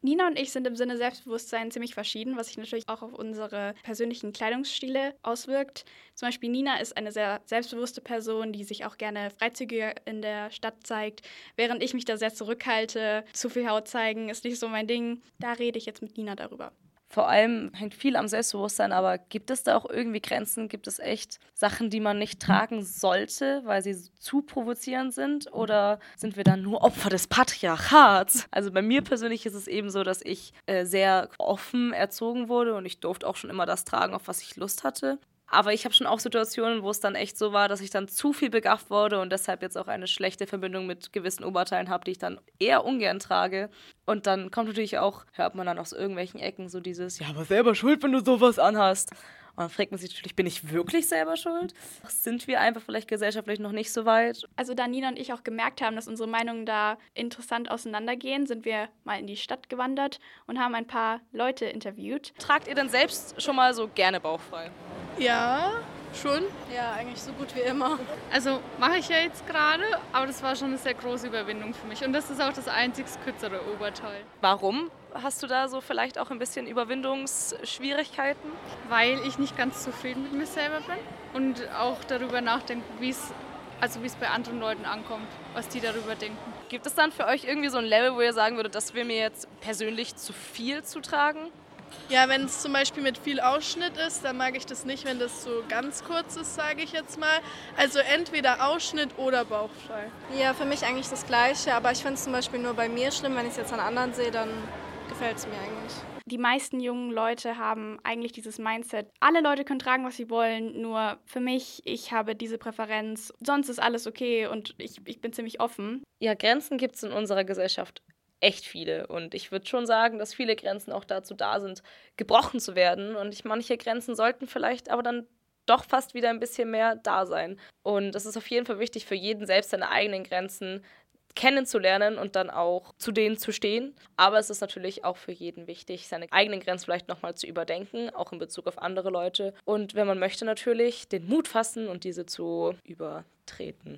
Nina und ich sind im Sinne Selbstbewusstsein ziemlich verschieden, was sich natürlich auch auf unsere persönlichen Kleidungsstile auswirkt. Zum Beispiel Nina ist eine sehr selbstbewusste Person, die sich auch gerne freizügiger in der Stadt zeigt, während ich mich da sehr zurückhalte. Zu viel Haut zeigen ist nicht so mein Ding. Da rede ich jetzt mit Nina darüber. Vor allem hängt viel am Selbstbewusstsein, aber gibt es da auch irgendwie Grenzen? Gibt es echt Sachen, die man nicht tragen sollte, weil sie zu provozierend sind? Oder sind wir dann nur Opfer des Patriarchats? Also bei mir persönlich ist es eben so, dass ich äh, sehr offen erzogen wurde und ich durfte auch schon immer das tragen, auf was ich Lust hatte. Aber ich habe schon auch Situationen, wo es dann echt so war, dass ich dann zu viel begafft wurde und deshalb jetzt auch eine schlechte Verbindung mit gewissen Oberteilen habe, die ich dann eher ungern trage. Und dann kommt natürlich auch, hört man dann aus irgendwelchen Ecken so dieses, ja, aber selber schuld, wenn du sowas anhast. Und dann fragt man sich natürlich, bin ich wirklich selber schuld? Sind wir einfach vielleicht gesellschaftlich noch nicht so weit? Also da Nina und ich auch gemerkt haben, dass unsere Meinungen da interessant auseinandergehen, sind wir mal in die Stadt gewandert und haben ein paar Leute interviewt. Tragt ihr denn selbst schon mal so gerne bauchfrei? Ja, schon. Ja, eigentlich so gut wie immer. Also mache ich ja jetzt gerade, aber das war schon eine sehr große Überwindung für mich. Und das ist auch das einzig kürzere Oberteil. Warum hast du da so vielleicht auch ein bisschen Überwindungsschwierigkeiten? Weil ich nicht ganz zufrieden mit mir selber bin und auch darüber nachdenke, wie es also wie es bei anderen Leuten ankommt, was die darüber denken. Gibt es dann für euch irgendwie so ein Level, wo ihr sagen würdet, das will mir jetzt persönlich zu viel zu tragen? Ja, wenn es zum Beispiel mit viel Ausschnitt ist, dann mag ich das nicht, wenn das so ganz kurz ist, sage ich jetzt mal. Also entweder Ausschnitt oder bauchfrei. Ja, für mich eigentlich das Gleiche, aber ich finde es zum Beispiel nur bei mir schlimm. Wenn ich es jetzt an anderen sehe, dann gefällt es mir eigentlich. Die meisten jungen Leute haben eigentlich dieses Mindset, alle Leute können tragen, was sie wollen, nur für mich, ich habe diese Präferenz, sonst ist alles okay und ich, ich bin ziemlich offen. Ja, Grenzen gibt es in unserer Gesellschaft echt viele. Und ich würde schon sagen, dass viele Grenzen auch dazu da sind, gebrochen zu werden. Und ich, manche Grenzen sollten vielleicht aber dann doch fast wieder ein bisschen mehr da sein. Und es ist auf jeden Fall wichtig für jeden selbst seine eigenen Grenzen kennenzulernen und dann auch zu denen zu stehen. Aber es ist natürlich auch für jeden wichtig, seine eigenen Grenzen vielleicht nochmal zu überdenken, auch in Bezug auf andere Leute. Und wenn man möchte, natürlich den Mut fassen und diese zu übertreten.